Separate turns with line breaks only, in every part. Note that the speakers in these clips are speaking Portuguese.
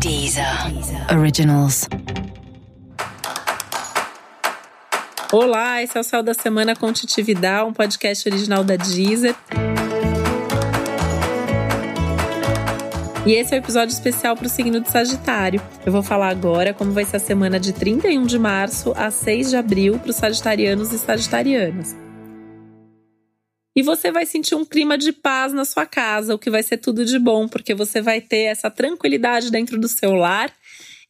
Deezer. Originals.
Olá, esse é o Céu da Semana com Titividade, um podcast original da Deezer. E esse é o um episódio especial para o signo de Sagitário. Eu vou falar agora como vai ser a semana de 31 de março a 6 de abril para os sagitarianos e sagitarianas. E você vai sentir um clima de paz na sua casa, o que vai ser tudo de bom, porque você vai ter essa tranquilidade dentro do seu lar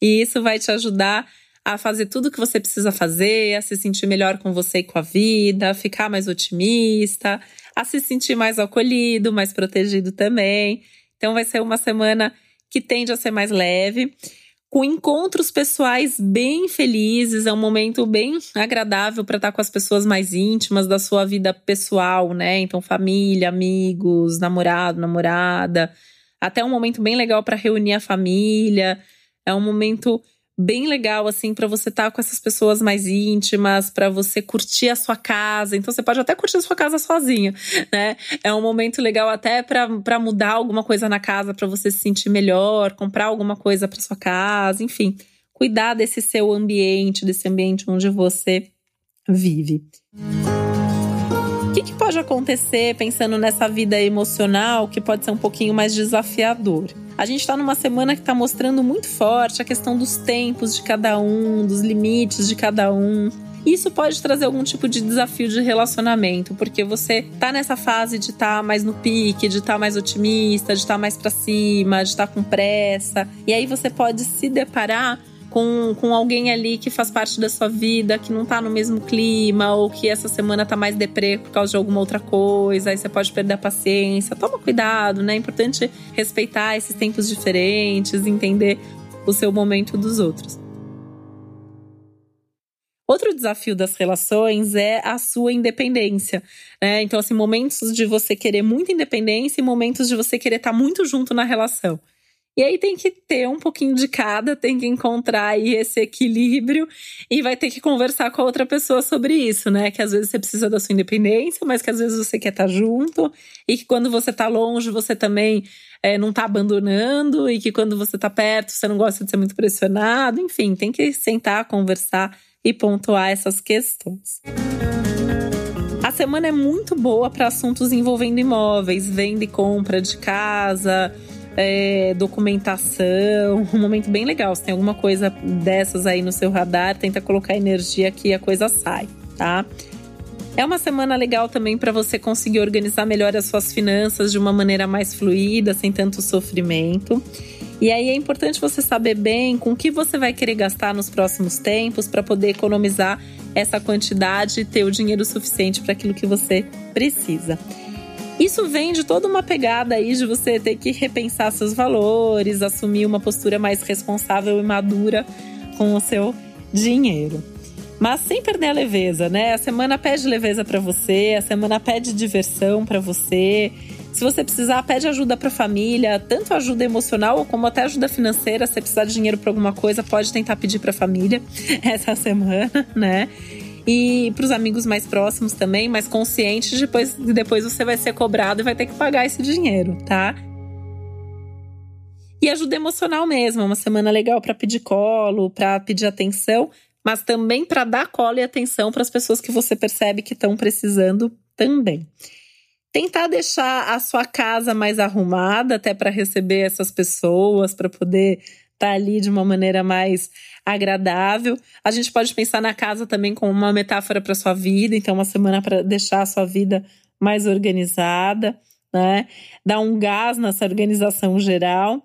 e isso vai te ajudar a fazer tudo o que você precisa fazer, a se sentir melhor com você e com a vida, a ficar mais otimista, a se sentir mais acolhido, mais protegido também. Então vai ser uma semana que tende a ser mais leve, com encontros pessoais bem felizes, é um momento bem agradável para estar com as pessoas mais íntimas da sua vida pessoal, né? Então família, amigos, namorado, namorada, até um momento bem legal para reunir a família. É um momento bem legal assim para você estar tá com essas pessoas mais íntimas, para você curtir a sua casa. Então você pode até curtir a sua casa sozinha, né? É um momento legal até para mudar alguma coisa na casa para você se sentir melhor, comprar alguma coisa para sua casa, enfim, cuidar desse seu ambiente, desse ambiente onde você vive. O que, que pode acontecer pensando nessa vida emocional que pode ser um pouquinho mais desafiador? A gente está numa semana que está mostrando muito forte a questão dos tempos de cada um, dos limites de cada um. Isso pode trazer algum tipo de desafio de relacionamento, porque você tá nessa fase de estar tá mais no pique, de estar tá mais otimista, de estar tá mais para cima, de estar tá com pressa. E aí você pode se deparar com, com alguém ali que faz parte da sua vida, que não tá no mesmo clima, ou que essa semana tá mais deprê por causa de alguma outra coisa, aí você pode perder a paciência. Toma cuidado, né? É importante respeitar esses tempos diferentes, entender o seu momento dos outros. Outro desafio das relações é a sua independência. Né? Então, assim, momentos de você querer muita independência e momentos de você querer estar tá muito junto na relação. E aí tem que ter um pouquinho de cada, tem que encontrar aí esse equilíbrio e vai ter que conversar com a outra pessoa sobre isso, né? Que às vezes você precisa da sua independência, mas que às vezes você quer estar junto e que quando você está longe você também é, não está abandonando e que quando você está perto você não gosta de ser muito pressionado. Enfim, tem que sentar, conversar e pontuar essas questões. A semana é muito boa para assuntos envolvendo imóveis, venda e compra de casa é, documentação, um momento bem legal. Se tem alguma coisa dessas aí no seu radar, tenta colocar energia que a coisa sai, tá? É uma semana legal também para você conseguir organizar melhor as suas finanças de uma maneira mais fluida, sem tanto sofrimento. E aí é importante você saber bem com o que você vai querer gastar nos próximos tempos para poder economizar essa quantidade e ter o dinheiro suficiente para aquilo que você precisa. Isso vem de toda uma pegada aí de você ter que repensar seus valores, assumir uma postura mais responsável e madura com o seu dinheiro. Mas sem perder a leveza, né? A semana pede leveza para você, a semana pede diversão para você. Se você precisar, pede ajuda para a família, tanto ajuda emocional como até ajuda financeira. Se precisar de dinheiro para alguma coisa, pode tentar pedir para a família essa semana, né? E para os amigos mais próximos também, mais conscientes, depois, depois você vai ser cobrado e vai ter que pagar esse dinheiro, tá? E ajuda emocional mesmo, uma semana legal para pedir colo, para pedir atenção, mas também para dar colo e atenção para as pessoas que você percebe que estão precisando também. Tentar deixar a sua casa mais arrumada até para receber essas pessoas, para poder tá ali de uma maneira mais agradável. A gente pode pensar na casa também como uma metáfora para sua vida, então uma semana para deixar a sua vida mais organizada, né? Dar um gás nessa organização geral.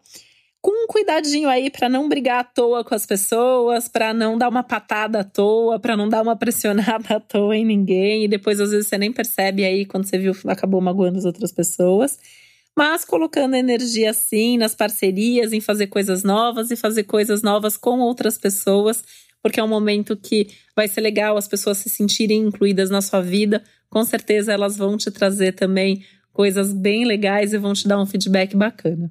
Com um cuidadinho aí para não brigar à toa com as pessoas, para não dar uma patada à toa, para não dar uma pressionada à toa em ninguém, e depois às vezes você nem percebe aí quando você viu acabou magoando as outras pessoas mas colocando energia sim nas parcerias, em fazer coisas novas e fazer coisas novas com outras pessoas, porque é um momento que vai ser legal as pessoas se sentirem incluídas na sua vida. Com certeza elas vão te trazer também coisas bem legais e vão te dar um feedback bacana.